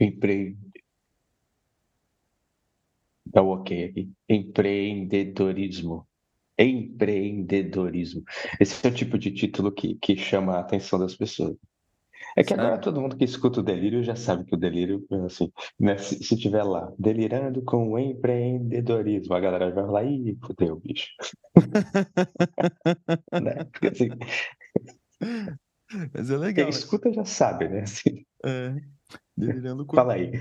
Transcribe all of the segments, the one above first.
empre... Dá o ok aqui. Empreendedorismo. Empreendedorismo. Esse é o tipo de título que, que chama a atenção das pessoas. É que agora todo mundo que escuta o delírio já sabe que o delírio, assim, né, se, se tiver lá, delirando com o empreendedorismo, a galera vai falar, ih, fudeu, bicho. né? Porque, assim, Mas é legal. Quem escuta já sabe, né? Assim. É, delirando com Fala aí.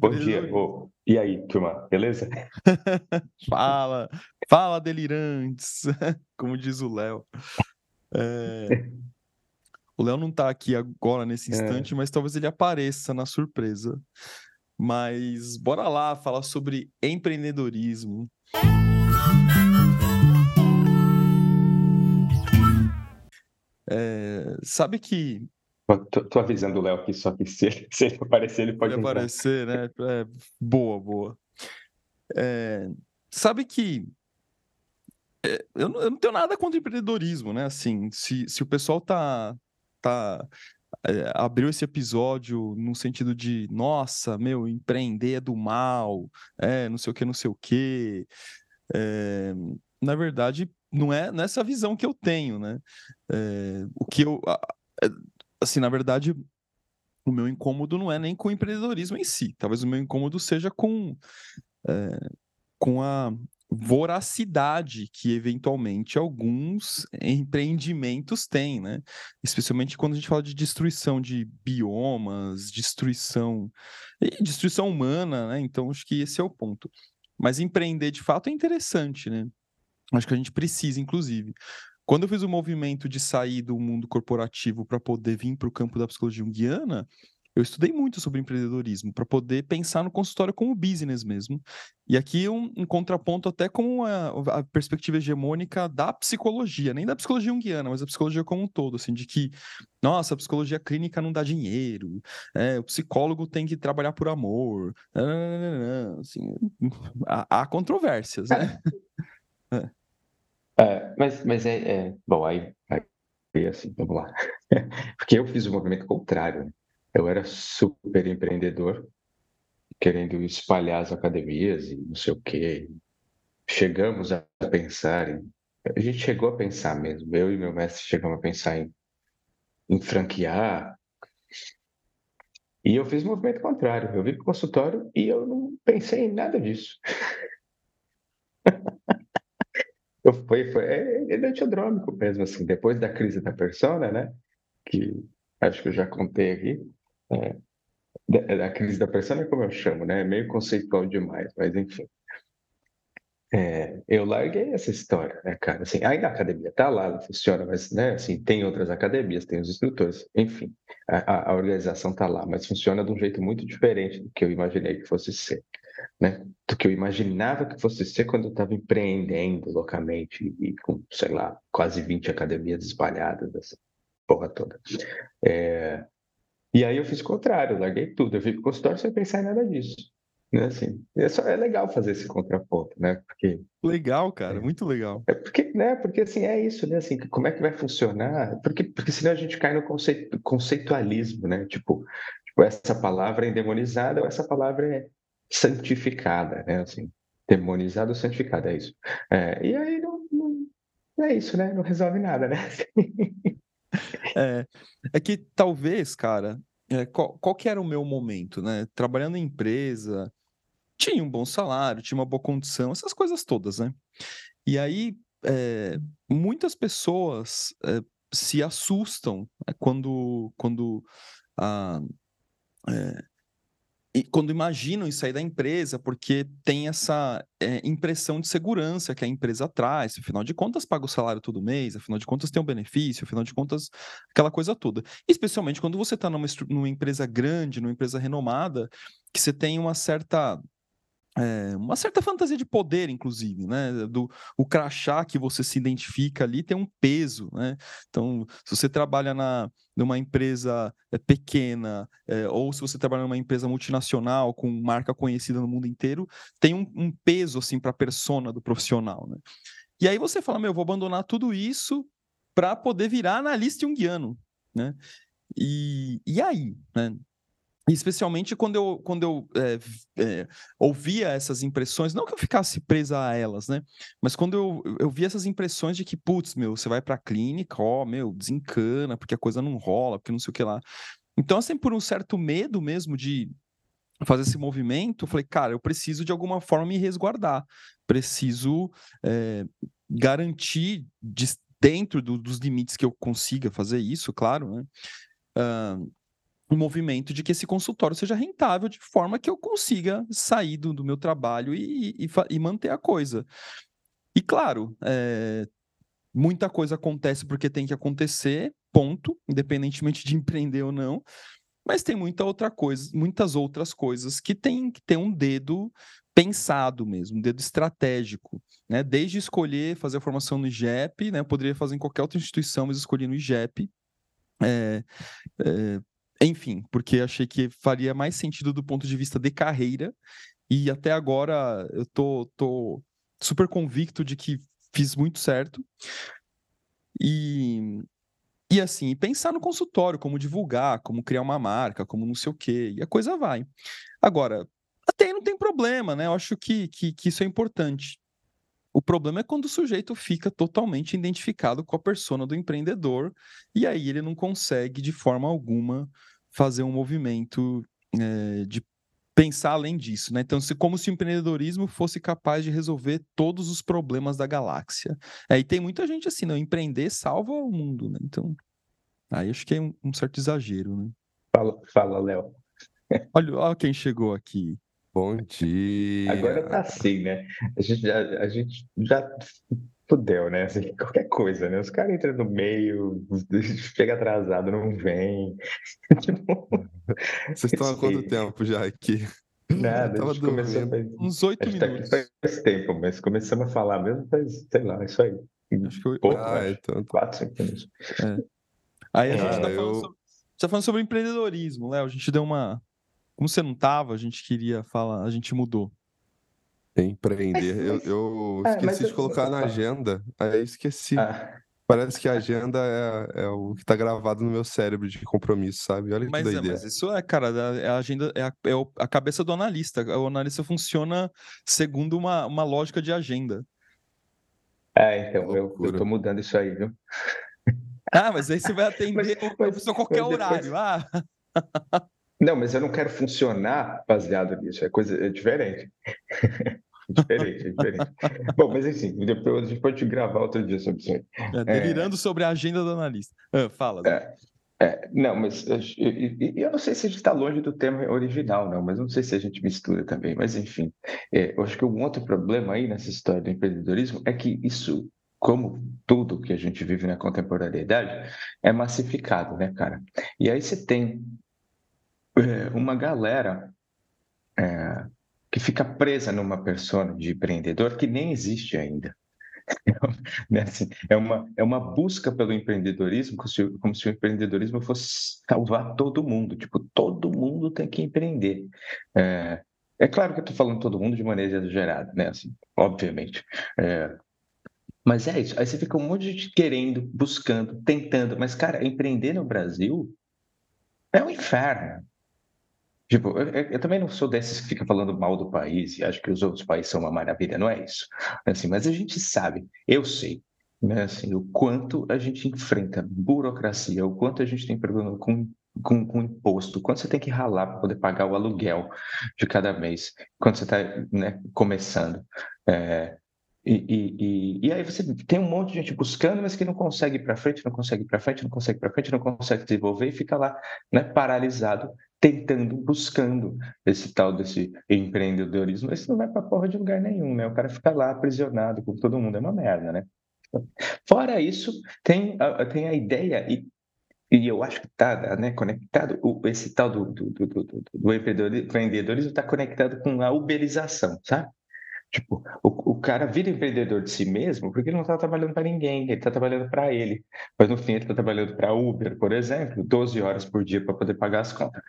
Bom dia. Oh, e aí, turma, beleza? fala, fala, delirantes, como diz o Léo. É... O Léo não tá aqui agora nesse é. instante, é. mas talvez ele apareça na surpresa. Mas bora lá falar sobre empreendedorismo. É, sabe que. Tô, tô, avisando o Léo aqui, só que se ele, se ele aparecer, ele pode. Ele aparecer, né? É, boa, boa. É, sabe que é, eu, não, eu, não, tenho nada contra empreendedorismo, né? Assim, se, se o pessoal tá, tá é, abriu esse episódio no sentido de, nossa, meu, empreender é do mal, é, não sei o que, não sei o que. É, na verdade, não é nessa visão que eu tenho, né? É, o que eu, assim, na verdade, o meu incômodo não é nem com o empreendedorismo em si. Talvez o meu incômodo seja com, é, com a voracidade que eventualmente alguns empreendimentos têm, né? Especialmente quando a gente fala de destruição de biomas, destruição destruição humana, né? Então acho que esse é o ponto. Mas empreender de fato é interessante, né? Acho que a gente precisa, inclusive. Quando eu fiz o movimento de sair do mundo corporativo para poder vir para o campo da psicologia junguiana, eu estudei muito sobre empreendedorismo para poder pensar no consultório como business mesmo. E aqui um, um contraponto até com a, a, perspectiva hegemônica da psicologia, nem da psicologia junguiana, mas da psicologia como um todo, assim, de que, nossa, a psicologia clínica não dá dinheiro, é, o psicólogo tem que trabalhar por amor, assim, há, há controvérsias, né? é. É, mas, mas é, é, Bom, aí, aí assim, vamos lá. Porque eu fiz o movimento contrário. Né? Eu era super empreendedor, querendo espalhar as academias e não sei o quê. Chegamos a pensar em. A gente chegou a pensar mesmo, eu e meu mestre chegamos a pensar em, em franquear. E eu fiz o movimento contrário. Eu vim para o consultório e eu não pensei em nada disso. Eu, foi, foi, é, é antidrômico mesmo, assim, depois da crise da persona, né, que acho que eu já contei aqui, é, da, da, crise da persona é como eu chamo, né, é meio conceitual demais, mas enfim. É, eu larguei essa história, né, cara, assim, ainda a academia tá lá, ela funciona, mas, né, assim, tem outras academias, tem os instrutores, enfim, a, a organização tá lá, mas funciona de um jeito muito diferente do que eu imaginei que fosse ser né, do que eu imaginava que fosse ser quando eu estava empreendendo loucamente e com, sei lá, quase 20 academias espalhadas, essa porra toda. É... E aí eu fiz o contrário, eu larguei tudo, eu vim para o consultório sem pensar em nada disso. Né, assim, é, só, é legal fazer esse contraponto, né? Porque legal, cara, é, muito legal. É porque, né? Porque assim é isso, né? Assim, como é que vai funcionar? Porque, porque senão a gente cai no conceito, conceitualismo, né? Tipo, tipo, essa palavra é endemonizada ou essa palavra é santificada, né? Assim, demonizada ou santificada, é isso. É, e aí não, não, é isso, né? Não resolve nada, né? é, é que talvez, cara, é, qual, qual que era o meu momento, né? Trabalhando em empresa, tinha um bom salário, tinha uma boa condição, essas coisas todas, né? E aí, é, muitas pessoas é, se assustam né, quando, quando a, é, e quando imaginam em sair da empresa, porque tem essa é, impressão de segurança que a empresa traz, afinal de contas paga o salário todo mês, afinal de contas tem um benefício, afinal de contas aquela coisa toda. Especialmente quando você está numa, numa empresa grande, numa empresa renomada, que você tem uma certa é, uma certa fantasia de poder, inclusive, né? Do, o crachá que você se identifica ali tem um peso, né? Então, se você trabalha na, numa empresa é, pequena, é, ou se você trabalha numa empresa multinacional com marca conhecida no mundo inteiro, tem um, um peso, assim, para a persona do profissional, né? E aí você fala, meu, eu vou abandonar tudo isso para poder virar analista junguiano, né? E, e aí, né? Especialmente quando eu, quando eu é, é, ouvia essas impressões, não que eu ficasse presa a elas, né? Mas quando eu, eu via essas impressões de que, putz, meu, você vai pra clínica, ó, meu, desencana, porque a coisa não rola, porque não sei o que lá. Então, assim, por um certo medo mesmo de fazer esse movimento, eu falei, cara, eu preciso de alguma forma me resguardar, preciso é, garantir de, dentro do, dos limites que eu consiga fazer isso, claro, né? Uh, um movimento de que esse consultório seja rentável de forma que eu consiga sair do, do meu trabalho e, e, e, manter a coisa. E claro, é, muita coisa acontece porque tem que acontecer, ponto, independentemente de empreender ou não. Mas tem muita outra coisa, muitas outras coisas que tem que ter um dedo pensado mesmo, um dedo estratégico, né? Desde escolher fazer a formação no IGEP, né? Eu poderia fazer em qualquer outra instituição, mas escolhi no IGEP. É, é, enfim, porque achei que faria mais sentido do ponto de vista de carreira. E até agora eu tô, tô super convicto de que fiz muito certo. E, e assim, pensar no consultório, como divulgar, como criar uma marca, como não sei o quê, e a coisa vai. Agora, até não tem problema, né? Eu acho que, que, que isso é importante. O problema é quando o sujeito fica totalmente identificado com a persona do empreendedor e aí ele não consegue, de forma alguma, fazer um movimento é, de pensar além disso, né? Então, se, como se o empreendedorismo fosse capaz de resolver todos os problemas da galáxia. Aí tem muita gente assim, não, empreender salva o mundo, né? Então, aí acho que é um, um certo exagero, né? Fala, fala Léo. Olha, olha quem chegou aqui. Bom dia. Agora tá assim, né? A gente já, a gente já fudeu, né? Assim, qualquer coisa, né? Os caras entram no meio, chega atrasado, não vem. Vocês estão há quanto tempo já aqui? Nada, a gente começou faz, uns oito minutos. Tá aqui faz tempo, mas começamos a falar mesmo faz, sei lá, isso aí. Acho que eu... Pouco, ah, acho. Então... Quatro, cinco minutos. É. Aí a gente ah, tá, eu... falando sobre, tá falando sobre empreendedorismo, Léo. A gente deu uma como você não estava, a gente queria falar, a gente mudou. Empreender. Eu, eu é, esqueci de colocar na agenda, aí esqueci. Ah. Parece que a agenda é, é o que está gravado no meu cérebro de compromisso, sabe? Olha que mas, doideira. É, mas isso é, cara, é a agenda é a, é a cabeça do analista. O analista funciona segundo uma, uma lógica de agenda. É, então, eu, eu tô mudando isso aí, viu? Ah, mas aí você vai atender mas, mas, qualquer mas depois... horário. Ah. Não, mas eu não quero funcionar baseado nisso. É coisa é diferente. diferente, é diferente. Bom, mas enfim, depois a gente pode gravar outro dia sobre isso aí. É, delirando é... sobre a agenda do analista. Ah, fala. É, é, não, mas eu, eu, não sei se a gente está longe do tema original, não, mas não sei se a gente mistura também. Mas enfim, é, eu acho que um outro problema aí nessa história do empreendedorismo é que isso como tudo que a gente vive na contemporaneidade, é massificado, né, cara? E aí você tem é, uma galera é, que fica presa numa persona de empreendedor que nem existe ainda. Né, assim, é, uma, é uma busca pelo empreendedorismo, como se, como se o empreendedorismo fosse salvar todo mundo. Tipo, todo mundo tem que empreender. É, é claro que eu estou falando todo mundo de maneira exagerada, né? Assim, obviamente. É, mas é isso. Aí você fica um monte de gente querendo, buscando, tentando. Mas, cara, empreender no Brasil é um inferno. Tipo, eu, eu, também não sou desses que fica falando mal do país e acho que os outros países são uma maravilha, não é isso. Assim, mas a gente sabe, eu sei, né, assim, o quanto a gente enfrenta burocracia, o quanto a gente tem problema com, com, com imposto, quanto você tem que ralar para poder pagar o aluguel de cada mês, quando você está né, começando. É, e, e, e, aí você tem um monte de gente buscando, mas que não consegue ir para frente, não consegue ir para frente, não consegue ir para frente, não consegue desenvolver e fica lá né, paralisado tentando, buscando esse tal desse empreendedorismo. Esse não vai para porra de lugar nenhum, né? O cara fica lá aprisionado com todo mundo, é uma merda, né? Fora isso, tem a, tem a ideia, e, e eu acho que está né, conectado, esse tal do, do, do, do, do empreendedorismo está conectado com a uberização, sabe? Tipo, o, o cara vira empreendedor de si mesmo porque ele não está trabalhando para ninguém, ele está trabalhando para ele. Mas no fim ele está trabalhando para Uber, por exemplo, 12 horas por dia para poder pagar as contas.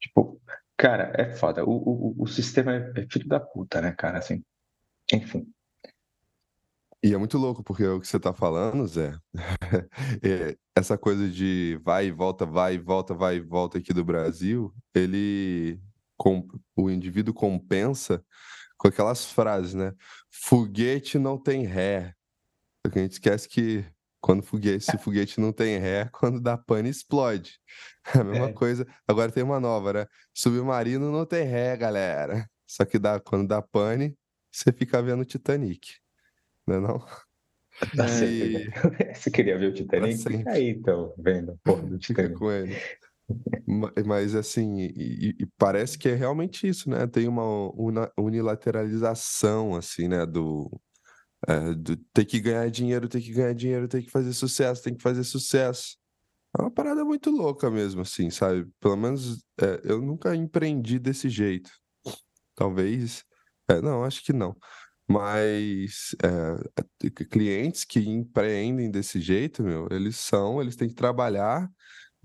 Tipo, cara, é foda. O, o, o sistema é, é filho da puta, né, cara? Assim, enfim. e é muito louco, porque o que você está falando, Zé, é, essa coisa de vai e volta, vai e volta, vai e volta aqui do Brasil, ele, com, o indivíduo compensa com aquelas frases, né? Foguete não tem ré. Porque a gente esquece que quando foguete, se foguete não tem ré, quando dá pane, explode. A mesma é. coisa. Agora tem uma nova, né? Submarino não tem ré, galera. Só que dá, quando dá pane, você fica vendo o Titanic. Não é não? E... Você queria ver o Titanic? Fica aí, então, vendo porra do Titanic. Fica com ele. Mas assim, e, e, parece que é realmente isso, né? Tem uma unilateralização, assim, né? Do, é, do ter que ganhar dinheiro, ter que ganhar dinheiro, ter que fazer sucesso, tem que fazer sucesso. É uma parada muito louca mesmo, assim, sabe? Pelo menos é, eu nunca empreendi desse jeito. Talvez. É, não, acho que não. Mas é, clientes que empreendem desse jeito, meu, eles são, eles têm que trabalhar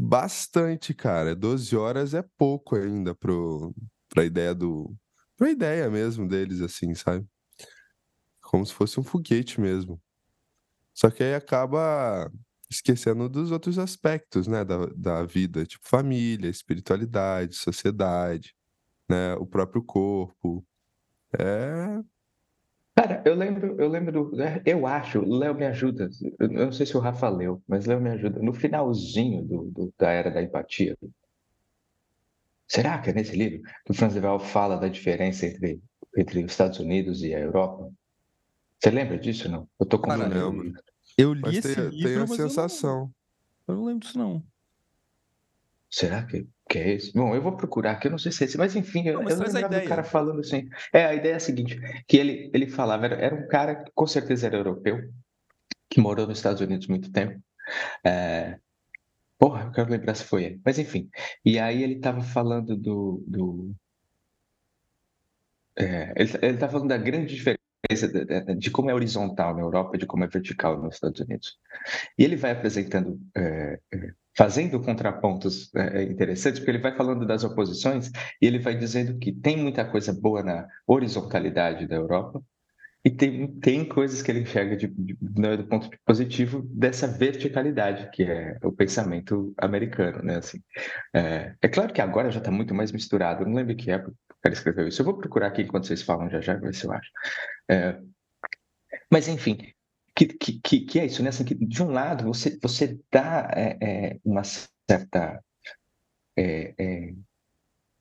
Bastante, cara. 12 horas é pouco ainda pro, pra ideia do. pra ideia mesmo deles, assim, sabe? Como se fosse um foguete mesmo. Só que aí acaba esquecendo dos outros aspectos, né, da, da vida, tipo família, espiritualidade, sociedade, né, o próprio corpo. É, Cara, eu lembro, eu lembro, né, eu acho, Léo me ajuda, eu não sei se o Rafa leu, mas Léo me ajuda, no finalzinho do, do, da Era da Empatia, será que é nesse livro que o Franz de Waal fala da diferença entre, entre os Estados Unidos e a Europa? Você lembra disso, não? Eu tô confundindo. Eu li mas esse tem, livro, tem a sensação. Eu não, eu não lembro disso, não. Será que, que é esse? Bom, eu vou procurar aqui, eu não sei se é esse, mas enfim, não, mas eu lembrava do cara falando assim. É, a ideia é a seguinte, que ele, ele falava, era, era um cara que com certeza era europeu, que morou nos Estados Unidos muito tempo. É... Porra, eu quero lembrar se foi ele. Mas enfim, e aí ele estava falando do... do... É, ele, ele tá falando da grande diferença de, de, como é horizontal na Europa e de como é vertical nos Estados Unidos. E ele vai apresentando é, é fazendo contrapontos é, é, interessantes, porque ele vai falando das oposições e ele vai dizendo que tem muita coisa boa na horizontalidade da Europa e tem, tem coisas que ele enxerga de, de, né, do ponto positivo dessa verticalidade, que é o pensamento americano, né? Assim, é, é claro que agora já está muito mais misturado, não lembro que época o cara escreveu isso. Eu vou procurar aqui enquanto vocês falam já já, ver se eu acho. É, mas, enfim, que, que, que, é isso, né? Assim, que de um lado você, você dá é, é, uma certa é,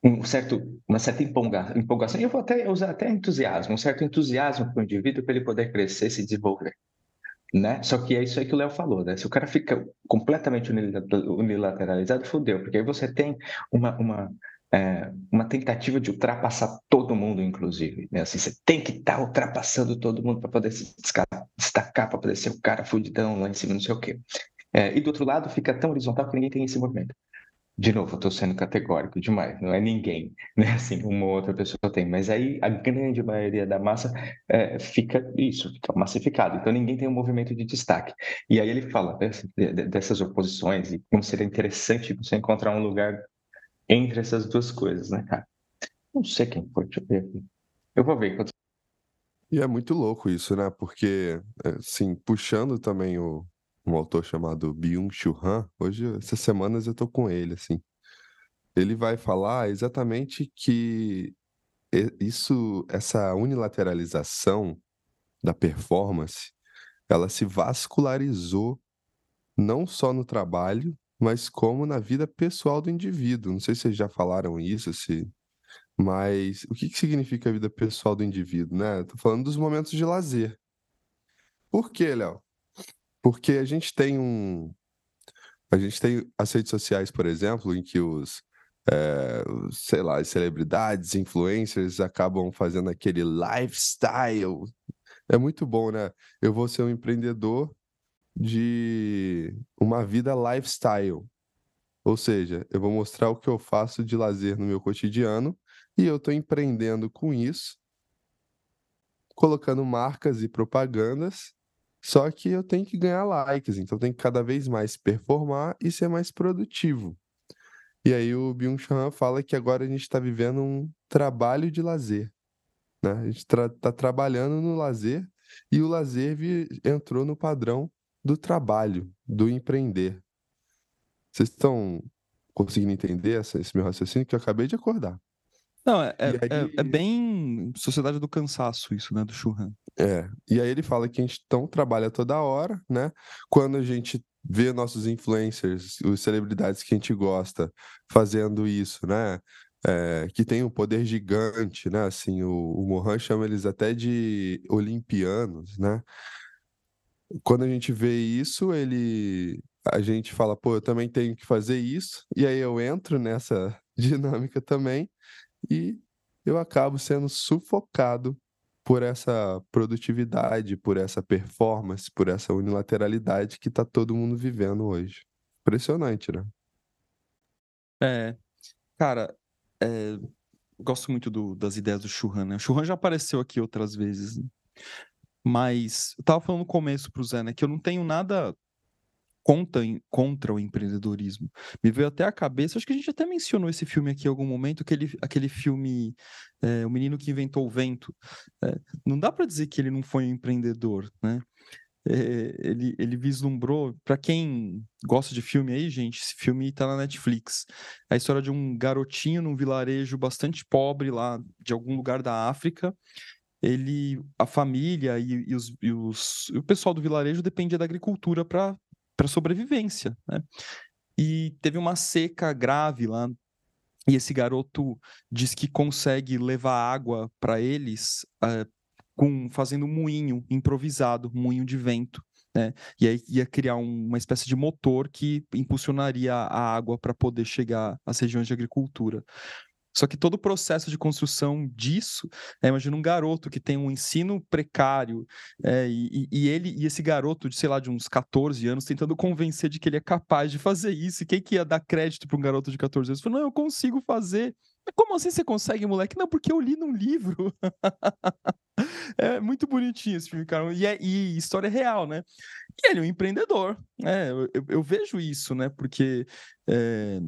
um certo, uma certa empolga, empolgação, e eu vou até usar até entusiasmo, um certo entusiasmo para o indivíduo para ele poder crescer, se desenvolver. Né? Só que é isso aí que o Léo falou, né? Se o cara fica completamente unilateralizado, fodeu, porque aí você tem uma, uma, é, uma tentativa de ultrapassar todo mundo, inclusive. Né? Assim, você tem que estar tá ultrapassando todo mundo para poder se destacar, para poder ser o cara fudidão lá em cima, não sei o quê. É, e do outro lado, fica tão horizontal que ninguém tem esse movimento. De novo, eu estou sendo categórico demais, não é ninguém, né? Assim, uma ou outra pessoa tem, mas aí a grande maioria da massa é, fica isso, fica massificado, então ninguém tem um movimento de destaque. E aí ele fala dessas, dessas oposições e como seria interessante você encontrar um lugar entre essas duas coisas, né, cara? Não sei quem foi, deixa eu ver aqui. Eu vou ver. E é muito louco isso, né? Porque, assim, puxando também o, um autor chamado Byung-Chul Han, hoje, essas semanas eu tô com ele, assim. Ele vai falar exatamente que isso, essa unilateralização da performance, ela se vascularizou não só no trabalho, mas como na vida pessoal do indivíduo. Não sei se vocês já falaram isso, se... mas o que, que significa a vida pessoal do indivíduo, né? Estou falando dos momentos de lazer. Por quê, Léo? Porque a gente tem um. A gente tem as redes sociais, por exemplo, em que os, é, sei lá, as celebridades, influencers acabam fazendo aquele lifestyle. É muito bom, né? Eu vou ser um empreendedor de uma vida lifestyle. Ou seja, eu vou mostrar o que eu faço de lazer no meu cotidiano e eu estou empreendendo com isso, colocando marcas e propagandas, só que eu tenho que ganhar likes, então eu tenho que cada vez mais performar e ser mais produtivo. E aí o Byung-Chul fala que agora a gente está vivendo um trabalho de lazer. Né? A gente está tra tá trabalhando no lazer e o lazer entrou no padrão do trabalho, do empreender. Vocês estão conseguindo entender essa, esse meu raciocínio que eu acabei de acordar? Não, é, é, aí... é, é, bem sociedade do cansaço isso, né, do Churran. É, e aí ele fala que a gente então trabalha toda hora, né? Quando a gente vê nossos influencers, os celebridades que a gente gosta fazendo isso, né? É, que tem um poder gigante, né? Assim, o, o Mohan chama eles até de olimpianos, né? Quando a gente vê isso, ele a gente fala, pô, eu também tenho que fazer isso, e aí eu entro nessa dinâmica também, e eu acabo sendo sufocado por essa produtividade, por essa performance, por essa unilateralidade que está todo mundo vivendo hoje. Impressionante, né? É, cara, é, gosto muito do, das ideias do Churran, né? O Churran já apareceu aqui outras vezes, né? Mas eu tava falando no começo pro Zé, né, que eu não tenho nada contra, contra o empreendedorismo. Me veio até a cabeça, acho que a gente até mencionou esse filme aqui em algum momento, aquele, aquele filme é, O Menino que Inventou o Vento. É, não dá para dizer que ele não foi um empreendedor, né? É, ele, ele vislumbrou, para quem gosta de filme aí, gente, esse filme está na Netflix. É a história de um garotinho num vilarejo bastante pobre lá de algum lugar da África, ele, a família e, e, os, e, os, e o pessoal do vilarejo dependia da agricultura para sobrevivência, né? E teve uma seca grave lá e esse garoto diz que consegue levar água para eles uh, com fazendo um moinho improvisado, moinho de vento. Né? E aí ia criar um, uma espécie de motor que impulsionaria a água para poder chegar às regiões de agricultura. Só que todo o processo de construção disso, é, imagina um garoto que tem um ensino precário, é, e, e, ele e esse garoto de, sei lá, de uns 14 anos, tentando convencer de que ele é capaz de fazer isso. E quem que ia dar crédito para um garoto de 14 anos? Falou, não, eu consigo fazer. Como assim você consegue, moleque? Não, porque eu li num livro. é muito bonitinho esse filme, cara. E, é, e história real, né? E ele é um empreendedor, né? Eu, eu, eu vejo isso, né? Porque é,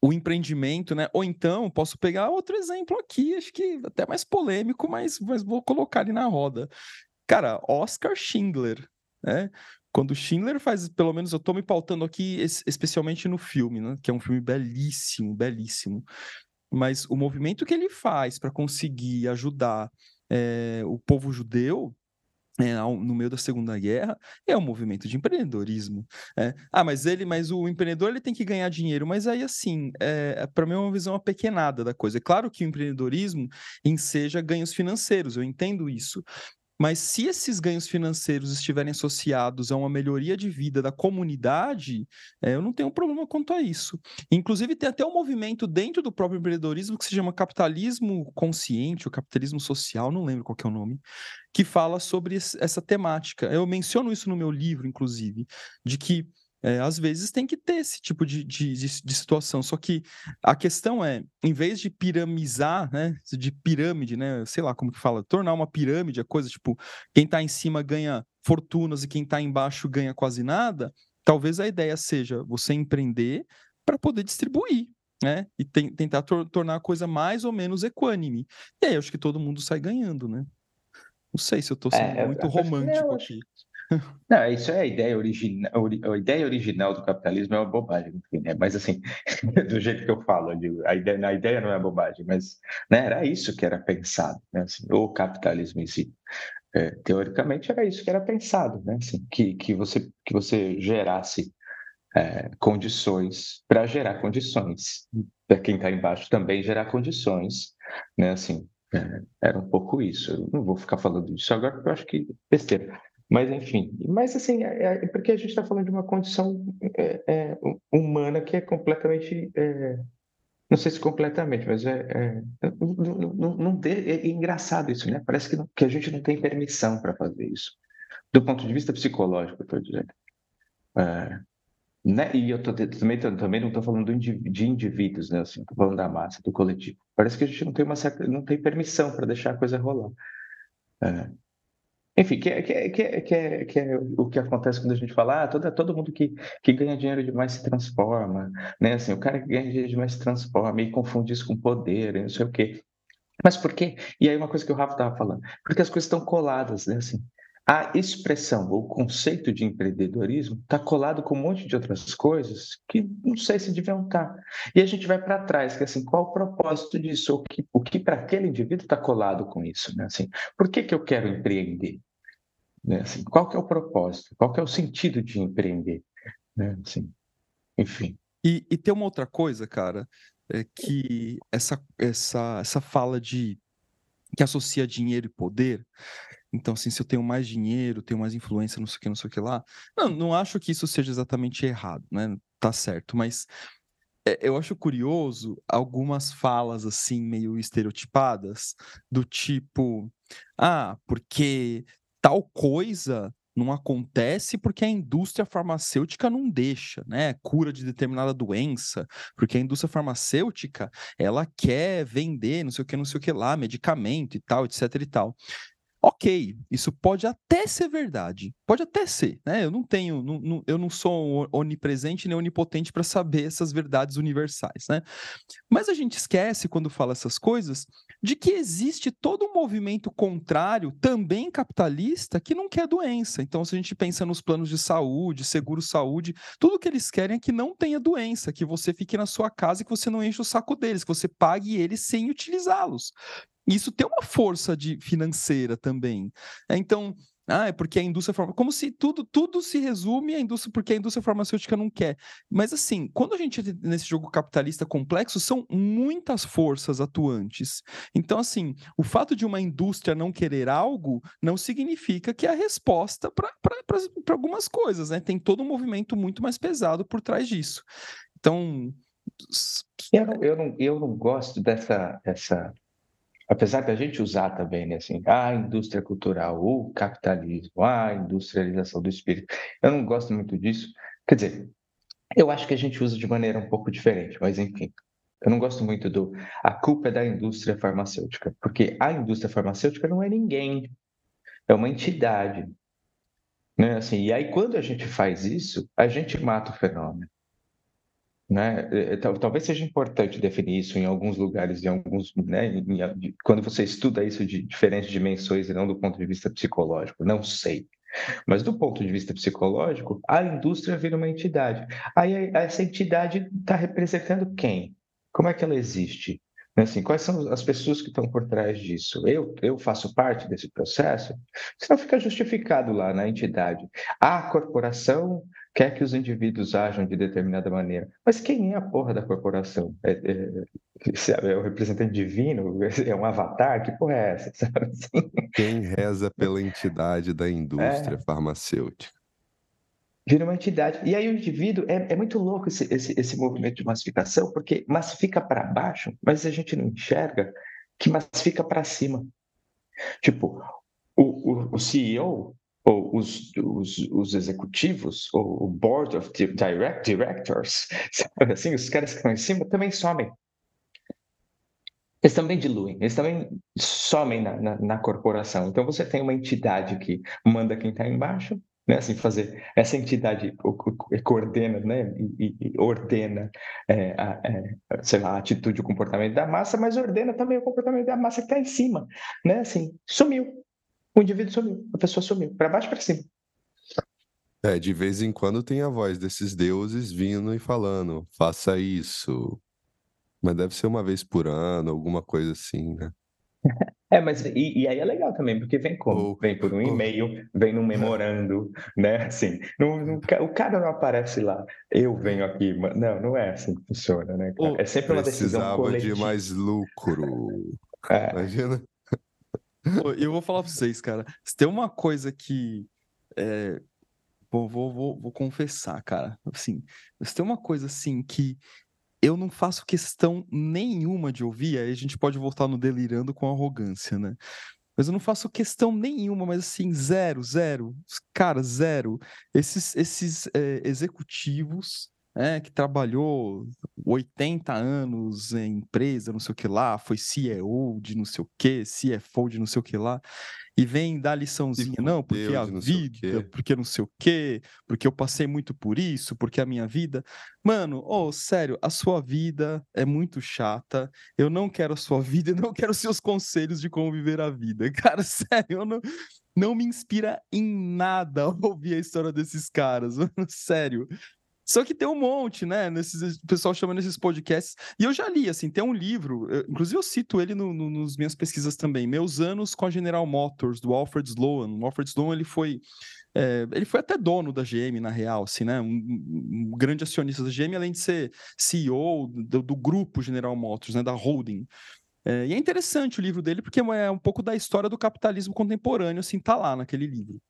o empreendimento, né? Ou então, posso pegar outro exemplo aqui, acho que até mais polêmico, mas, mas vou colocar ali na roda. Cara, Oscar Schindler, né? Quando Schindler faz, pelo menos eu tô me pautando aqui especialmente no filme, né? Que é um filme belíssimo, belíssimo. Mas o movimento que ele faz para conseguir ajudar é, o povo judeu é, no meio da Segunda Guerra, é um movimento de empreendedorismo. É. Ah, mas ele, mas o empreendedor ele tem que ganhar dinheiro. Mas aí, assim, é, para mim é uma visão apequenada da coisa. É claro que o empreendedorismo enseja ganhos financeiros, eu entendo isso. Mas se esses ganhos financeiros estiverem associados a uma melhoria de vida da comunidade, é, eu não tenho problema quanto a isso. Inclusive, tem até um movimento dentro do próprio empreendedorismo que se chama capitalismo consciente, ou capitalismo social, não lembro qual é o nome, que fala sobre essa temática. Eu menciono isso no meu livro, inclusive, de que é, às vezes tem que ter esse tipo de, de, de, situação. Só que a questão é, em vez de piramizar, né? De pirâmide, né? Sei lá como que fala, tornar uma pirâmide a coisa, tipo, quem está em cima ganha fortunas e quem está embaixo ganha quase nada. Talvez a ideia seja você empreender para poder distribuir, né? E tem, tentar tor tornar a coisa mais ou menos equânime. E aí eu acho que todo mundo sai ganhando, né? Não sei se eu estou sendo é, muito romântico aqui. Não, isso é a ideia original. A ideia original do capitalismo é uma bobagem, né? Mas assim, do jeito que eu falo, eu digo, a ideia, a ideia não é bobagem, mas né, era isso que era pensado, né? Assim, o capitalismo em si. É, teoricamente era isso que era pensado, né? Assim, que, que, você, que você gerasse é, condições para gerar condições para quem está embaixo também gerar condições, né? Assim, é, era um pouco isso. Eu não vou ficar falando disso agora porque eu acho que besteira. Mas, enfim, mas assim, é, é porque a gente está falando de uma condição é, é, humana que é completamente, é, não sei se completamente, mas é, é não, não, não é, engraçado isso, né? Parece que, não, que a gente não tem permissão para fazer isso, do ponto de vista psicológico, estou dizendo. Né? E eu tô, também, também não estou falando de indivíduos, né? Assim, falando da massa, do coletivo. Parece que a gente não tem uma certa, não tem permissão para deixar a coisa rolar. É. Enfim, que é, que, é, que, é, que, é, que é o que acontece quando a gente fala, ah, todo, todo mundo que, que ganha dinheiro demais se transforma, né? Assim, o cara que ganha dinheiro demais se transforma e confunde isso com poder, não sei o quê. Mas por quê? E aí uma coisa que o Rafa estava falando, porque as coisas estão coladas, né? Assim, a expressão, o conceito de empreendedorismo está colado com um monte de outras coisas que não sei se deviam estar. Tá. E a gente vai para trás, que assim, qual o propósito disso? O que, o que para aquele indivíduo está colado com isso? Né? Assim, por que, que eu quero empreender? Né? Assim, qual que é o propósito? Qual que é o sentido de empreender? Né? Assim, enfim. E, e tem uma outra coisa, cara, é que essa, essa, essa fala de que associa dinheiro e poder. Então, assim, se eu tenho mais dinheiro, tenho mais influência, não sei o que, não sei o que lá. Não, não acho que isso seja exatamente errado, né? Tá certo, mas é, eu acho curioso algumas falas, assim, meio estereotipadas, do tipo, ah, porque tal coisa não acontece porque a indústria farmacêutica não deixa, né? Cura de determinada doença, porque a indústria farmacêutica ela quer vender, não sei o que, não sei o que lá, medicamento e tal, etc e tal. Ok, isso pode até ser verdade, pode até ser, né? Eu não tenho, não, não, eu não sou onipresente nem onipotente para saber essas verdades universais, né? Mas a gente esquece quando fala essas coisas de que existe todo um movimento contrário, também capitalista, que não quer doença. Então, se a gente pensa nos planos de saúde, seguro-saúde, tudo que eles querem é que não tenha doença, que você fique na sua casa e que você não enche o saco deles, que você pague eles sem utilizá-los. Isso tem uma força de financeira também. É, então, ah, é porque a indústria farmacêutica. Como se tudo, tudo se resume à indústria, porque a indústria farmacêutica não quer. Mas assim, quando a gente nesse jogo capitalista complexo, são muitas forças atuantes. Então, assim, o fato de uma indústria não querer algo não significa que é a resposta para algumas coisas, né? Tem todo um movimento muito mais pesado por trás disso. Então. Eu não, eu não, eu não gosto dessa, dessa apesar da gente usar também, né, assim, a indústria cultural, o capitalismo, a industrialização do espírito, eu não gosto muito disso. Quer dizer, eu acho que a gente usa de maneira um pouco diferente, mas enfim. Eu não gosto muito do a culpa é da indústria farmacêutica, porque a indústria farmacêutica não é ninguém, é uma entidade. Né? Assim, e aí, quando a gente faz isso, a gente mata o fenômeno. Né? É, é, talvez seja importante definir isso em alguns lugares, em alguns, né? Quando você estuda isso de diferentes dimensões e não do ponto de vista psicológico, não sei. Mas do ponto de vista psicológico, a indústria vira uma entidade. Aí essa entidade está representando quem? Como é que ela existe? Assim, quais são as pessoas que estão por trás disso? Eu, eu faço parte desse processo? Senão fica justificado lá na entidade. A corporação quer que os indivíduos ajam de determinada maneira. Mas quem é a porra da corporação? É, é, é o representante divino? É um avatar? Que porra é essa? Assim? Quem reza pela entidade da indústria é. farmacêutica? Vira uma entidade. E aí o indivíduo, é, é muito louco esse, esse, esse movimento de massificação, porque massifica para baixo, mas a gente não enxerga que massifica para cima. Tipo, o, o, o CEO ou os, os, os executivos, ou o board of direct, directors, sabe assim, os caras que estão em cima também somem. Eles também diluem, eles também somem na, na, na corporação. Então você tem uma entidade que manda quem está embaixo, né, assim, fazer essa entidade coordena, né, e, e ordena, é, a, é, sei lá, a atitude, o comportamento da massa, mas ordena também o comportamento da massa que está em cima, né, assim, sumiu, o indivíduo sumiu, a pessoa sumiu, para baixo para cima. É, de vez em quando tem a voz desses deuses vindo e falando, faça isso. Mas deve ser uma vez por ano, alguma coisa assim, né? É, mas e, e aí é legal também, porque vem como? vem por um e-mail, vem num memorando, né? Assim, não, não, o cara não aparece lá, eu venho aqui, não, não é assim que funciona, né? Cara? É sempre uma decisão coletiva. de mais lucro. É. Imagina eu vou falar pra vocês, cara. Se tem uma coisa que. É, vou, vou, vou, confessar, cara. Assim, se tem uma coisa assim que eu não faço questão nenhuma de ouvir, aí a gente pode voltar no delirando com arrogância, né? Mas eu não faço questão nenhuma, mas assim, zero, zero. Cara, zero. Esses, esses é, executivos é, que trabalhou 80 anos em empresa, não sei o que lá, foi CEO de não sei o que, CFO de não sei o que lá, e vem dar liçãozinha, não, porque a vida, porque não sei o que, porque eu passei muito por isso, porque a minha vida. Mano, oh, sério, a sua vida é muito chata, eu não quero a sua vida, eu não quero seus conselhos de como viver a vida. Cara, sério, eu não não me inspira em nada ouvir a história desses caras, sério. Só que tem um monte, né? Nesses, o pessoal chama nesses podcasts. E eu já li, assim, tem um livro, eu, inclusive eu cito ele no, no, nos minhas pesquisas também, Meus Anos com a General Motors, do Alfred Sloan. O Alfred Sloan, ele foi... É, ele foi até dono da GM, na real, assim, né? Um, um grande acionista da GM, além de ser CEO do, do grupo General Motors, né? Da holding. É, e é interessante o livro dele, porque é um pouco da história do capitalismo contemporâneo, assim, tá lá naquele livro.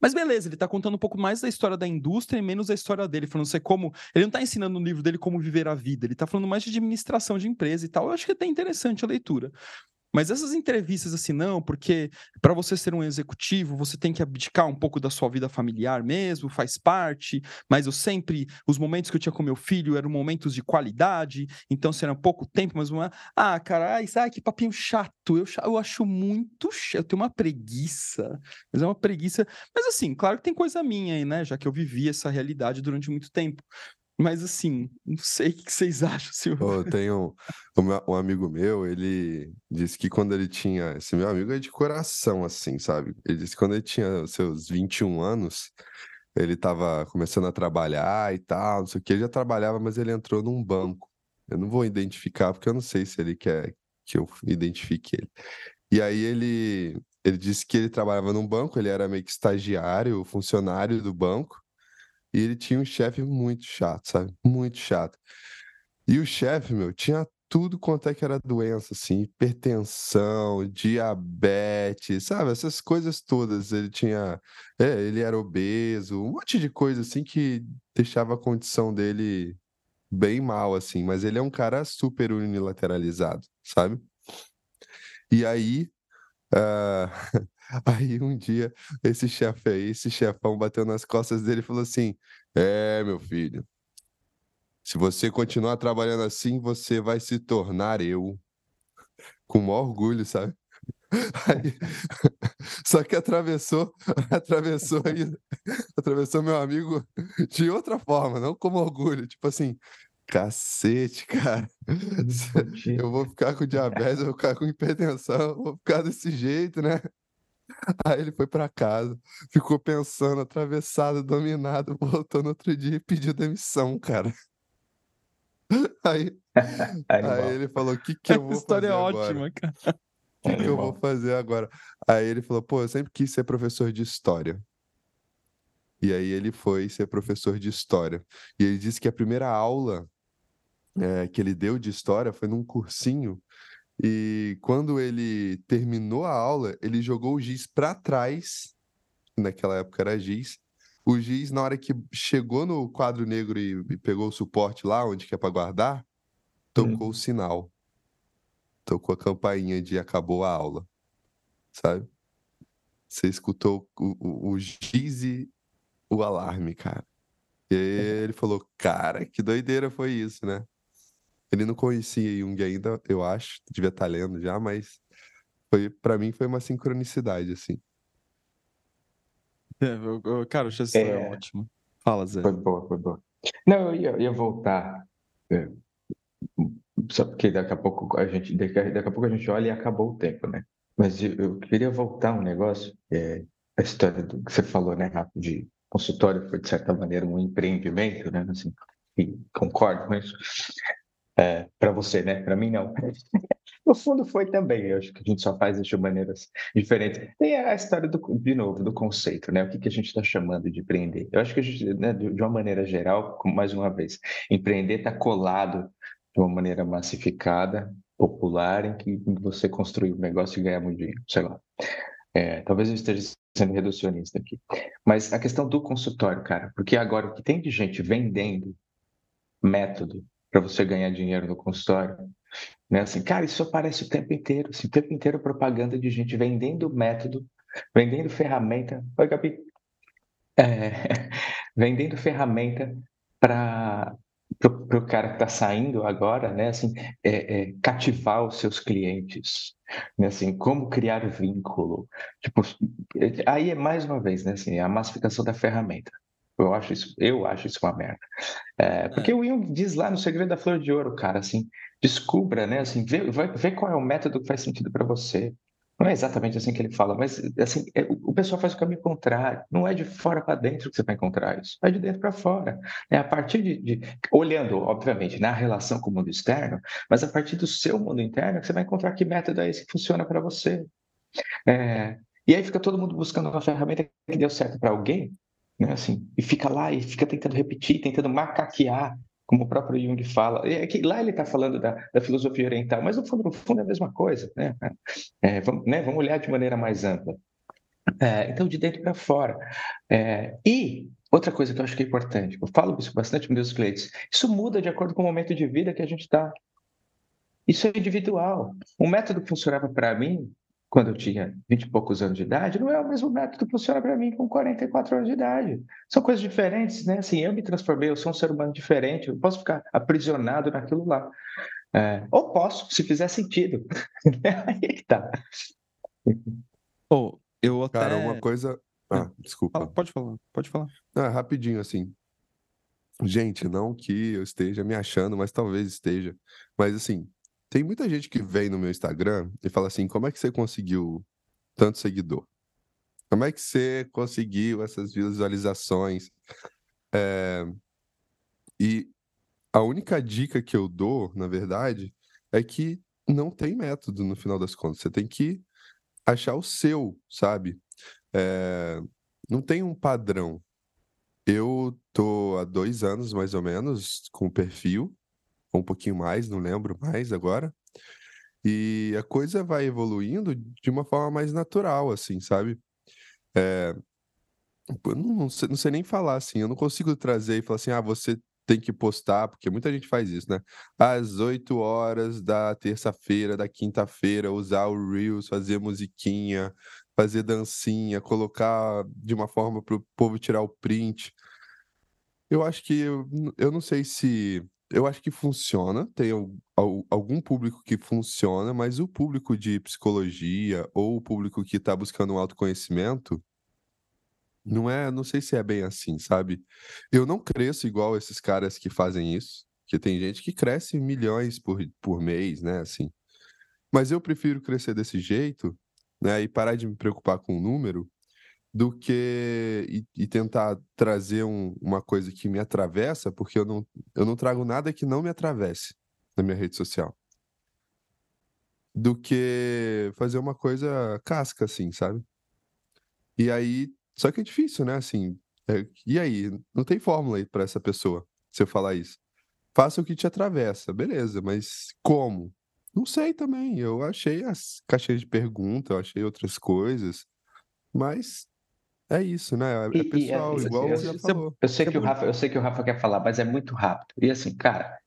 Mas beleza, ele está contando um pouco mais da história da indústria e menos da história dele, falando assim, como. Ele não está ensinando no livro dele como viver a vida, ele está falando mais de administração de empresa e tal. Eu acho que é até interessante a leitura. Mas essas entrevistas assim, não, porque para você ser um executivo, você tem que abdicar um pouco da sua vida familiar mesmo, faz parte, mas eu sempre, os momentos que eu tinha com meu filho eram momentos de qualidade, então será pouco tempo, mas uma. Ah, cara, ai, que papinho chato. Eu, eu acho muito chato, eu tenho uma preguiça, mas é uma preguiça. Mas assim, claro que tem coisa minha aí, né? Já que eu vivi essa realidade durante muito tempo. Mas assim, não sei o que vocês acham, senhor. Oh, tem um, um, amigo meu, ele disse que quando ele tinha. Esse meu amigo é de coração, assim, sabe? Ele disse que quando ele tinha seus 21 anos, ele estava começando a trabalhar e tal, não sei o que. Ele já trabalhava, mas ele entrou num banco. Eu não vou identificar, porque eu não sei se ele quer que eu identifique ele. E aí ele, ele disse que ele trabalhava num banco, ele era meio que estagiário, funcionário do banco. E ele tinha um chefe muito chato, sabe? Muito chato. E o chefe, meu, tinha tudo quanto é que era doença, assim, hipertensão, diabetes, sabe? Essas coisas todas. Ele tinha. É, ele era obeso, um monte de coisa, assim, que deixava a condição dele bem mal, assim. Mas ele é um cara super unilateralizado, sabe? E aí. Uh... Aí um dia, esse chefe aí, esse chefão bateu nas costas dele e falou assim: É, meu filho, se você continuar trabalhando assim, você vai se tornar eu. Com maior orgulho, sabe? Aí, só que atravessou, atravessou aí, atravessou meu amigo de outra forma, não como orgulho, tipo assim, cacete, cara, eu vou ficar com diabetes, eu vou ficar com hipertensão, eu vou ficar desse jeito, né? Aí ele foi para casa, ficou pensando, atravessado, dominado, voltou no outro dia e pediu demissão, cara. Aí, aí ele falou: o que, que eu vou Essa história fazer é agora? ótima, cara. O que, que eu vou fazer agora? Aí ele falou: pô, eu sempre quis ser professor de história. E aí ele foi ser professor de história. E ele disse que a primeira aula é, que ele deu de história foi num cursinho e quando ele terminou a aula, ele jogou o giz para trás, naquela época era giz. O giz, na hora que chegou no quadro negro e, e pegou o suporte lá, onde que é para guardar, tocou hum. o sinal. Tocou a campainha de acabou a aula. Sabe? Você escutou o, o, o giz e o alarme, cara. E aí ele falou, cara, que doideira foi isso, né? Ele não conhecia Jung ainda, eu acho, devia estar tá lendo já, mas foi para mim foi uma sincronicidade, assim. É, eu, eu, cara, achei essa é... ótimo. Fala, Zé. Foi boa, foi boa. Não, eu ia, eu ia voltar. É, só porque daqui a pouco a gente daqui, daqui, a pouco a gente olha e acabou o tempo, né? Mas eu, eu queria voltar um negócio, é, a história do que você falou, né, Rafa, de consultório foi de certa maneira um empreendimento, né? Assim, e concordo com isso é, para você, né? Para mim, não. No fundo, foi também. Eu acho que a gente só faz isso de maneiras diferentes. Tem a história, do, de novo, do conceito, né? O que, que a gente está chamando de empreender? Eu acho que a gente, né, de uma maneira geral, mais uma vez, empreender está colado de uma maneira massificada, popular, em que você construir um negócio e ganhar muito dinheiro, sei lá. É, talvez eu esteja sendo reducionista aqui. Mas a questão do consultório, cara, porque agora o que tem de gente vendendo método para você ganhar dinheiro no consultório. Né? Assim, cara, isso aparece o tempo inteiro, assim, o tempo inteiro propaganda de gente vendendo método, vendendo ferramenta. Oi, Gabi. É, vendendo ferramenta para o cara que está saindo agora, né? Assim, é, é, cativar os seus clientes, né? Assim, como criar vínculo. Tipo, aí é mais uma vez, né? Assim, a massificação da ferramenta. Eu acho isso, eu acho isso uma merda. É, porque é. o Jung diz lá no Segredo da Flor de Ouro, cara, assim, descubra, né, assim, vê, vê qual é o método que faz sentido para você. Não é exatamente assim que ele fala, mas assim, é, o pessoal faz o caminho contrário. Não é de fora para dentro que você vai encontrar isso, é de dentro para fora. É a partir de, de, olhando, obviamente, na relação com o mundo externo, mas a partir do seu mundo interno que você vai encontrar que método é esse que funciona para você. É, e aí fica todo mundo buscando uma ferramenta que deu certo para alguém, né? Assim, e fica lá e fica tentando repetir, tentando macaquear como o próprio Jung fala, é que lá ele está falando da, da, filosofia oriental, mas no fundo, no fundo é a mesma coisa, né? É, vamos, né? vamos olhar de maneira mais ampla. É, então, de dentro para fora. É, e outra coisa que eu acho que é importante, eu falo isso bastante com meus clientes, isso muda de acordo com o momento de vida que a gente está. Isso é individual. Um método que funcionava para mim quando eu tinha 20 e poucos anos de idade, não é o mesmo método que funciona para mim com 44 anos de idade. São coisas diferentes, né? Assim, eu me transformei, eu sou um ser humano diferente, eu posso ficar aprisionado naquilo lá. É, ou posso, se fizer sentido. Aí que tá. Oh, eu até... Cara, uma coisa... Ah, desculpa. Fala, pode falar, pode falar. Ah, rapidinho, assim. Gente, não que eu esteja me achando, mas talvez esteja. Mas, assim, tem muita gente que vem no meu Instagram e fala assim: como é que você conseguiu tanto seguidor? Como é que você conseguiu essas visualizações? É... E a única dica que eu dou, na verdade, é que não tem método no final das contas. Você tem que achar o seu, sabe? É... Não tem um padrão. Eu tô há dois anos, mais ou menos, com o perfil um pouquinho mais, não lembro mais agora. E a coisa vai evoluindo de uma forma mais natural, assim, sabe? É, não, não, sei, não sei nem falar assim, eu não consigo trazer e falar assim, ah, você tem que postar, porque muita gente faz isso, né? Às 8 horas da terça-feira, da quinta-feira, usar o Reels, fazer musiquinha, fazer dancinha, colocar de uma forma para o povo tirar o print. Eu acho que eu, eu não sei se eu acho que funciona, tem algum público que funciona, mas o público de psicologia ou o público que está buscando um autoconhecimento, não é, não sei se é bem assim, sabe? Eu não cresço igual esses caras que fazem isso, que tem gente que cresce milhões por, por mês, né, assim. Mas eu prefiro crescer desse jeito, né, e parar de me preocupar com o número, do que e, e tentar trazer um, uma coisa que me atravessa, porque eu não, eu não trago nada que não me atravesse na minha rede social. Do que fazer uma coisa casca, assim, sabe? E aí, só que é difícil, né? Assim, é, e aí? Não tem fórmula aí para essa pessoa, se eu falar isso. Faça o que te atravessa, beleza, mas como? Não sei também. Eu achei as caixinhas de pergunta, eu achei outras coisas, mas é isso, né? É, é pessoal, e, igual você já falou. Eu sei, que o Rafa, eu sei que o Rafa quer falar, mas é muito rápido. E assim, cara,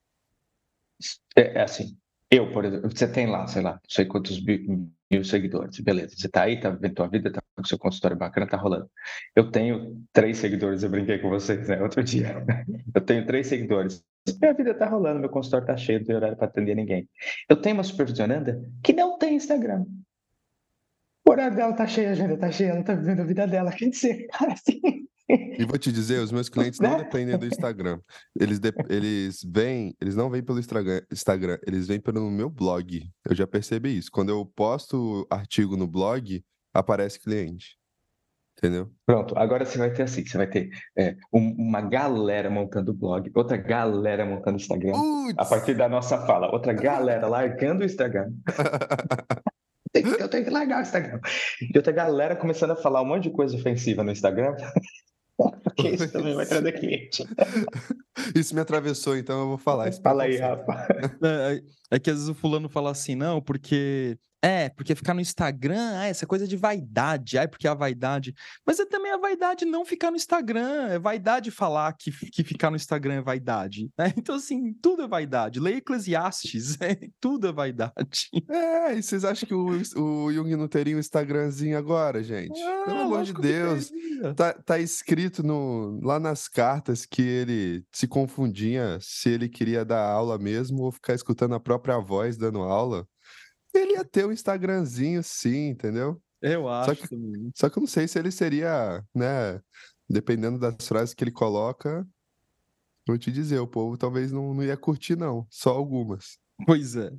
é, é assim, eu, por exemplo, você tem lá, sei lá, não sei quantos mil, mil seguidores, beleza. Você tá aí, tá vivendo tua vida, tá com seu consultório bacana, tá rolando. Eu tenho três seguidores, eu brinquei com vocês, né? Outro dia. Eu tenho três seguidores. Minha vida tá rolando, meu consultório tá cheio, não tem horário para atender ninguém. Eu tenho uma supervisionanda que não tem Instagram. O horário dela tá cheio, a agenda tá cheia, ela tá vivendo a vida dela. Quer dizer, cara, assim. E vou te dizer, os meus clientes não né? dependem do Instagram. Eles, de... eles vêm, eles não vêm pelo Instagram, eles vêm pelo meu blog. Eu já percebi isso. Quando eu posto artigo no blog, aparece cliente. Entendeu? Pronto, agora você vai ter assim, você vai ter é, uma galera montando blog, outra galera montando Instagram, Uts. a partir da nossa fala, outra galera largando o Instagram. eu tenho que largar o Instagram. E outra galera começando a falar um monte de coisa ofensiva no Instagram. Porque isso também vai trazer cliente. Isso me atravessou, então eu vou falar. Isso Fala aí, Rafa. É, é, é, que às vezes o fulano fala assim, não, porque é, porque ficar no Instagram, ah, essa coisa de vaidade, ai, porque a vaidade. Mas é também a vaidade não ficar no Instagram, é vaidade falar que, que ficar no Instagram é vaidade. Né? Então, assim, tudo é vaidade. Leia Eclesiastes, é, tudo é vaidade. É, e vocês acham que o, o Jung não teria um Instagramzinho agora, gente? Ah, Pelo amor de Deus. Tá, tá escrito no, lá nas cartas que ele se confundia se ele queria dar aula mesmo ou ficar escutando a própria voz dando aula. Ele ia ter um Instagramzinho, sim, entendeu? Eu acho. Só que, só que eu não sei se ele seria, né? Dependendo das frases que ele coloca, vou te dizer, o povo talvez não, não ia curtir, não. Só algumas. Pois é.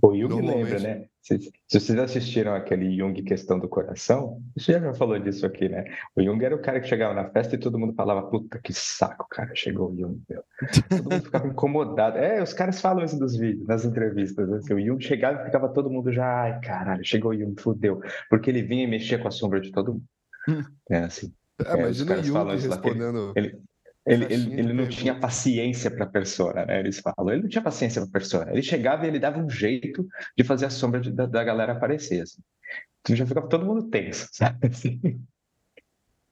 O Jung Normalmente... lembra, né? Se, se, vocês assistiram aquele Jung Questão do Coração, você já falou disso aqui, né? O Jung era o cara que chegava na festa e todo mundo falava, puta que saco, cara, chegou o Jung, meu. Todo mundo ficava incomodado. É, os caras falam isso dos vídeos, nas entrevistas. Assim, o Jung chegava e ficava todo mundo já, ai, caralho, chegou o Jung, fudeu. Porque ele vinha e mexia com a sombra de todo mundo. Hum. É assim. É, é, imagina o Jung respondendo... Ele, ele, ele, ele não tinha paciência para a persona, né? Eles falam. Ele não tinha paciência para a persona. Ele chegava e ele dava um jeito de fazer a sombra de, da, da, galera aparecer. Assim. Então já ficava todo mundo tenso, sabe? Assim.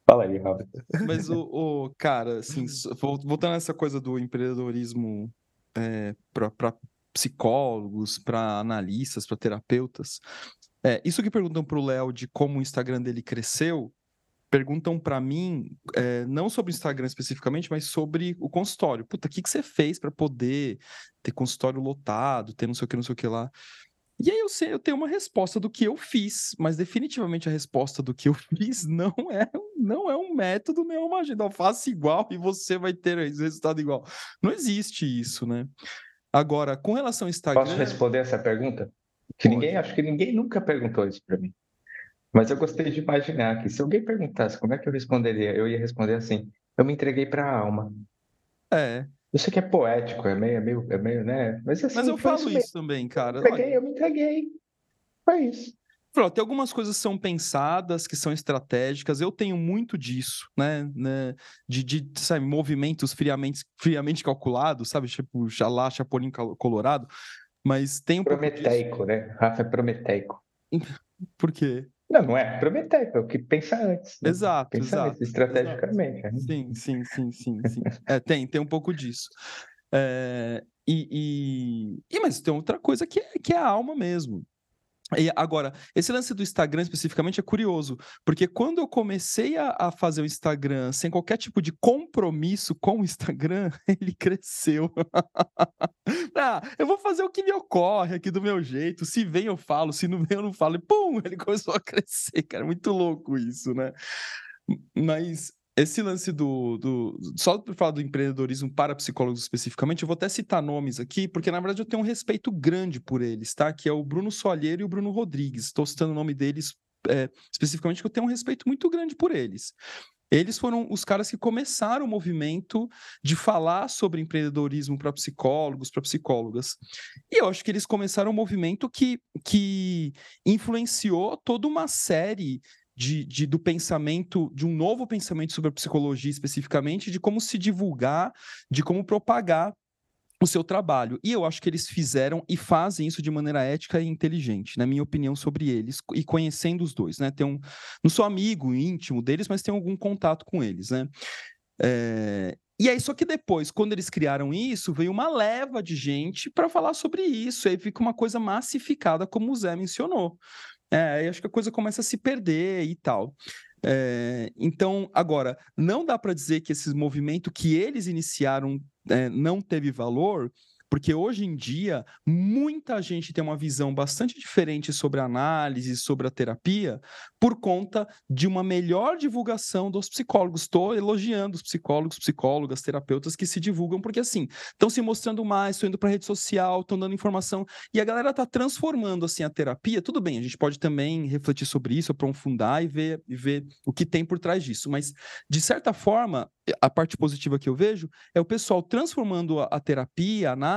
Fala aí, Robert. Mas o, o, cara, assim, voltando nessa coisa do empreendedorismo é, para psicólogos, para analistas, para terapeutas, é, isso que perguntam para o Léo de como o Instagram dele cresceu, perguntam para mim, é, não sobre o Instagram especificamente, mas sobre o consultório. Puta, o que, que você fez para poder ter consultório lotado, ter não sei o que, não sei o que lá? E aí eu sei, eu tenho uma resposta do que eu fiz, mas definitivamente a resposta do que eu fiz não é, não é um método nem uma agenda. Faça igual e você vai ter resultado igual. Não existe isso, né? Agora, com relação ao Instagram. Posso responder essa pergunta? Que ninguém, acho que ninguém nunca perguntou isso para mim. Mas eu gostei de imaginar que se alguém perguntasse como é que eu responderia, eu ia responder assim: eu me entreguei para a alma. É. Eu sei que é poético, é meio, é meio, é meio né? Mas, assim, Mas eu falo isso, também, cara. Eu, entreguei, eu me entreguei. Foi isso. Pronto, tem algumas coisas que são pensadas, que são estratégicas. Eu tenho muito disso, né? né? De, de sabe, movimentos friamente, friamente calculados, sabe? Tipo, xalá, chapolim colorado. Mas tem um Prometeico, né? Rafa é prometeico. Por quê? Não, não é prometer, é o que pensa antes. Né? Exato, pensa exato. Antes, estrategicamente. Exato. Né? Sim, sim, sim, sim, sim. é, tem, tem um pouco disso. É, e, e, e, mas tem outra coisa que é, que é a alma mesmo. E agora, esse lance do Instagram especificamente é curioso, porque quando eu comecei a, a, fazer o Instagram sem qualquer tipo de compromisso com o Instagram, ele cresceu. ah, eu vou fazer o que me ocorre aqui do meu jeito. Se vem, eu falo, se não vem, eu não falo. E pum, ele começou a crescer, cara. Muito louco isso, né? Mas esse lance do, do. Só para falar do empreendedorismo para psicólogos especificamente, eu vou até citar nomes aqui, porque na verdade eu tenho um respeito grande por eles, tá? Que é o Bruno Soalheiro e o Bruno Rodrigues. Estou citando o nome deles é, especificamente, porque eu tenho um respeito muito grande por eles. Eles foram os caras que começaram o movimento de falar sobre empreendedorismo para psicólogos, para psicólogas. E eu acho que eles começaram um movimento que, que influenciou toda uma série de, de, do pensamento, de um novo pensamento sobre a psicologia especificamente, de como se divulgar, de como propagar o seu trabalho. E eu acho que eles fizeram e fazem isso de maneira ética e inteligente, na minha opinião sobre eles, e conhecendo os dois, né? Tem um, não sou amigo íntimo deles, mas tenho algum contato com eles, né? É, e aí, só que depois, quando eles criaram isso, veio uma leva de gente para falar sobre isso, aí fica uma coisa massificada, como o Zé mencionou. É, aí acho que a coisa começa a se perder e tal. É, então, agora, não dá para dizer que esse movimento que eles iniciaram é, não teve valor, porque hoje em dia, muita gente tem uma visão bastante diferente sobre a análise, sobre a terapia, por conta de uma melhor divulgação dos psicólogos. Estou elogiando os psicólogos, psicólogas, terapeutas que se divulgam, porque assim, estão se mostrando mais, estão indo para rede social, estão dando informação, e a galera está transformando assim a terapia. Tudo bem, a gente pode também refletir sobre isso, aprofundar e ver, e ver o que tem por trás disso, mas de certa forma, a parte positiva que eu vejo é o pessoal transformando a, a terapia, a análise,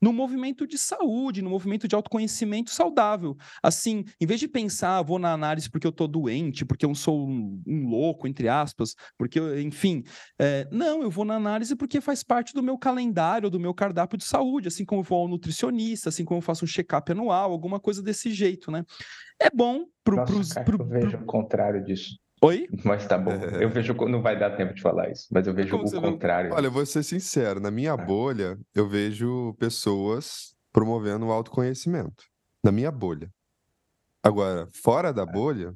num movimento de saúde, num movimento de autoconhecimento saudável. Assim, em vez de pensar, ah, vou na análise porque eu tô doente, porque eu sou um, um louco, entre aspas, porque, enfim. É, não, eu vou na análise porque faz parte do meu calendário, do meu cardápio de saúde, assim como eu vou ao nutricionista, assim como eu faço um check-up anual, alguma coisa desse jeito, né? É bom pro, Nossa, pros, cara, pro, eu vejo pro... o contrário disso. Oi? Mas tá bom. É... Eu vejo. Não vai dar tempo de falar isso, mas eu vejo Como o contrário. Olha, eu vou ser sincero. Na minha ah. bolha, eu vejo pessoas promovendo o autoconhecimento. Na minha bolha. Agora, fora da ah. bolha,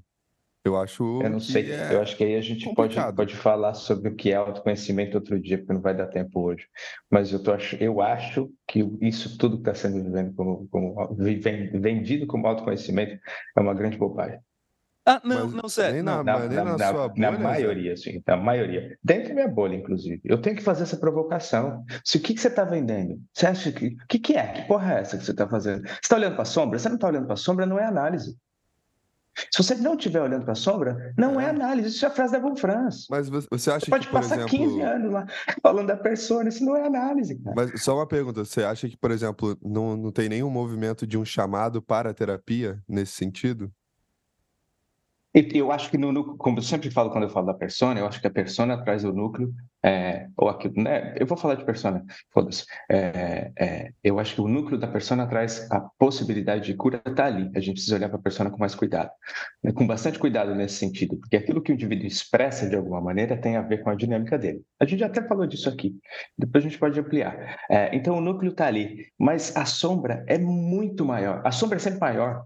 eu acho. Eu não sei. É eu acho que aí a gente pode, pode falar sobre o que é autoconhecimento outro dia, porque não vai dar tempo hoje. Mas eu, tô, eu acho que isso tudo que está sendo como, como, vendido como autoconhecimento é uma grande bobagem. Ah, não, não, Zé. Nem não. na, nem na, na sua bolha, na maioria, sim. Na maioria. Dentro da minha bolha, inclusive. Eu tenho que fazer essa provocação. Se o que, que você está vendendo? Você acha que. O que, que é? Que porra é essa que você está fazendo? Você está olhando para a sombra? Você não está olhando para a sombra, não é análise. Se você não estiver olhando para a sombra, não é. é. análise. Isso é a frase da Von Franz. Mas você acha você pode que, por passar exemplo... 15 anos lá falando da persona, isso não é análise, cara. Mas só uma pergunta, você acha que, por exemplo, não, não tem nenhum movimento de um chamado para a terapia nesse sentido? Eu acho que, no, como eu sempre falo quando eu falo da persona, eu acho que a persona traz o núcleo, é, ou aquilo, né? Eu vou falar de persona, foda-se. É, é, eu acho que o núcleo da persona traz a possibilidade de cura, está ali. A gente precisa olhar para a persona com mais cuidado, né? com bastante cuidado nesse sentido, porque aquilo que o indivíduo expressa de alguma maneira tem a ver com a dinâmica dele. A gente até falou disso aqui, depois a gente pode ampliar. É, então, o núcleo está ali, mas a sombra é muito maior. A sombra é sempre maior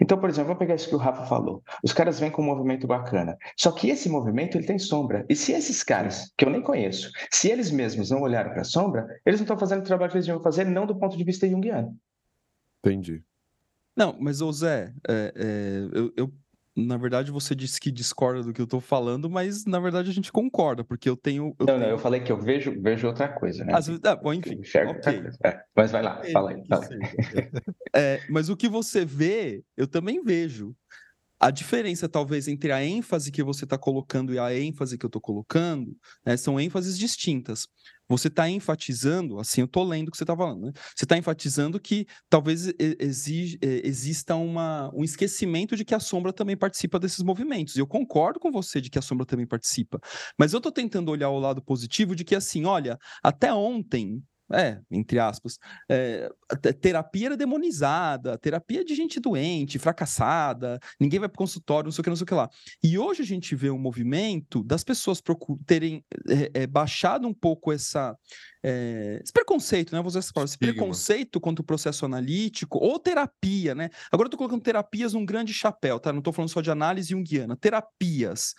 então, por exemplo, vou pegar isso que o Rafa falou. Os caras vêm com um movimento bacana. Só que esse movimento ele tem sombra. E se esses caras, que eu nem conheço, se eles mesmos não olharam para a sombra, eles não estão fazendo o trabalho que eles deviam fazer, não do ponto de vista junguiano. Entendi. Não, mas, ô Zé, é, é, eu, eu na verdade, você disse que discorda do que eu estou falando, mas na verdade a gente concorda, porque eu tenho. Eu não, tenho... não, eu falei que eu vejo, vejo outra coisa, né? Vezes, ah, bom, enfim. Okay. É, mas vai lá, fala aí. Fala aí. É, mas o que você vê, eu também vejo. A diferença, talvez, entre a ênfase que você está colocando e a ênfase que eu estou colocando né, são ênfases distintas. Você está enfatizando, assim, eu estou lendo o que você está falando, né? Você está enfatizando que talvez exige, exista uma, um esquecimento de que a sombra também participa desses movimentos. E eu concordo com você de que a sombra também participa. Mas eu estou tentando olhar o lado positivo de que, assim, olha, até ontem é, entre aspas, é, terapia era demonizada, terapia de gente doente, fracassada, ninguém vai para consultório, não sei o que, não sei o que lá. E hoje a gente vê um movimento das pessoas terem é, é, baixado um pouco essa, é, esse preconceito, né? Vou usar essa palavra, esse preconceito contra o processo analítico ou terapia, né? Agora eu tô colocando terapias num grande chapéu, tá? Não tô falando só de análise junguiana, terapias.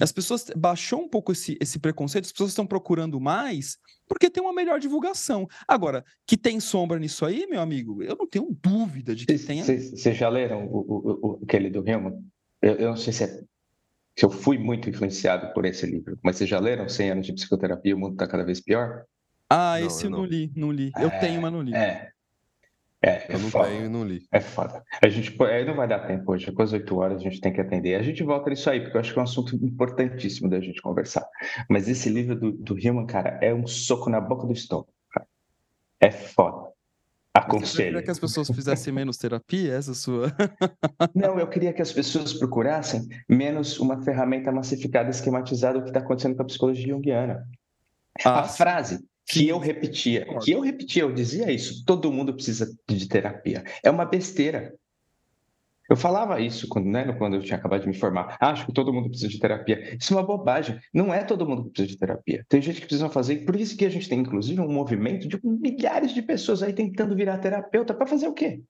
As pessoas baixou um pouco esse, esse preconceito, as pessoas estão procurando mais porque tem uma melhor divulgação. Agora, que tem sombra nisso aí, meu amigo, eu não tenho dúvida de que tem. Vocês já leram o, o, o, aquele do Hillman? Eu, eu não sei se é se eu fui muito influenciado por esse livro, mas vocês já leram 100 anos de psicoterapia, o mundo está cada vez pior? Ah, não, esse eu não. não li, não li. Eu é, tenho, mas não li. É. É, eu não foda. tenho e não li. É foda. A gente aí não vai dar tempo hoje, com as 8 horas a gente tem que atender. A gente volta nisso aí, porque eu acho que é um assunto importantíssimo da gente conversar. Mas esse livro do, do Hillman, cara, é um soco na boca do estômago. É foda. Aconselho. Você queria que as pessoas fizessem menos terapia? Essa é sua. não, eu queria que as pessoas procurassem menos uma ferramenta massificada, esquematizada, o que está acontecendo com a psicologia junguiana. Ah, a frase que eu repetia, que eu repetia, eu dizia isso, todo mundo precisa de terapia. É uma besteira. Eu falava isso quando, né, quando eu tinha acabado de me formar. Acho que todo mundo precisa de terapia. Isso é uma bobagem. Não é todo mundo que precisa de terapia. Tem gente que precisa fazer. Por isso que a gente tem, inclusive, um movimento de milhares de pessoas aí tentando virar terapeuta para fazer o quê?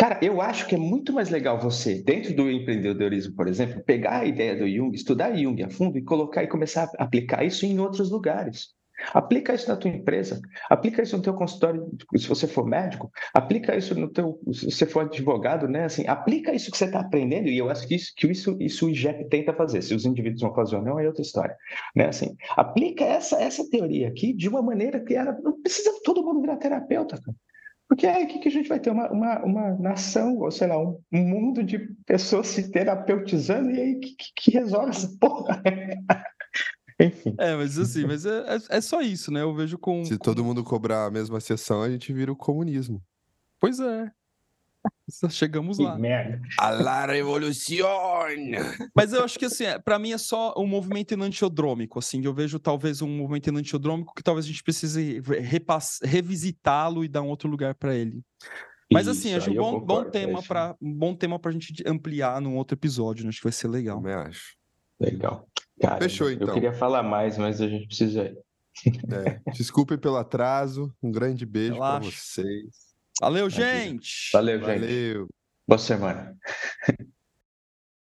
Cara, eu acho que é muito mais legal você, dentro do empreendedorismo, por exemplo, pegar a ideia do Jung, estudar Jung a fundo e colocar e começar a aplicar isso em outros lugares. Aplica isso na tua empresa, aplica isso no teu consultório, se você for médico, aplica isso no teu, se você for advogado, né? Assim, aplica isso que você está aprendendo e eu acho que isso, que isso, isso o IGEP tenta fazer. Se os indivíduos vão fazer ou não é outra história, né? Assim, aplica essa essa teoria aqui de uma maneira que ela não precisa todo mundo virar terapeuta. Cara. Porque é aqui que a gente vai ter uma, uma, uma nação, ou sei lá, um, mundo de pessoas se terapeutizando e aí que, que resolve essa porra. Enfim. É, mas assim, mas é, é, é, só isso, né? Eu vejo com. Se todo mundo cobrar a mesma sessão, a gente vira o comunismo. Pois é. Chegamos que lá. Merda. A la revolução! Mas eu acho que assim, é, para mim é só um movimento enantiodrômico, assim, eu vejo talvez um movimento enantiodrômico que talvez a gente precise revisitá-lo e dar um outro lugar para ele. Mas assim, Isso, acho um bom, bom tema para um bom tema para a gente ampliar num outro episódio, né? acho que vai ser legal. Também acho. Legal. Cara, Fechou então. Eu queria falar mais, mas a gente precisa ir. É, desculpe pelo atraso. Um grande beijo para vocês. Valeu, gente. Valeu, gente. Valeu. Boa semana.